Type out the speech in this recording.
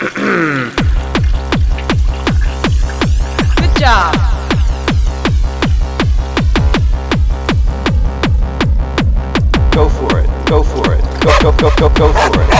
Good job. Go for it. Go for it. Go go go go go for it.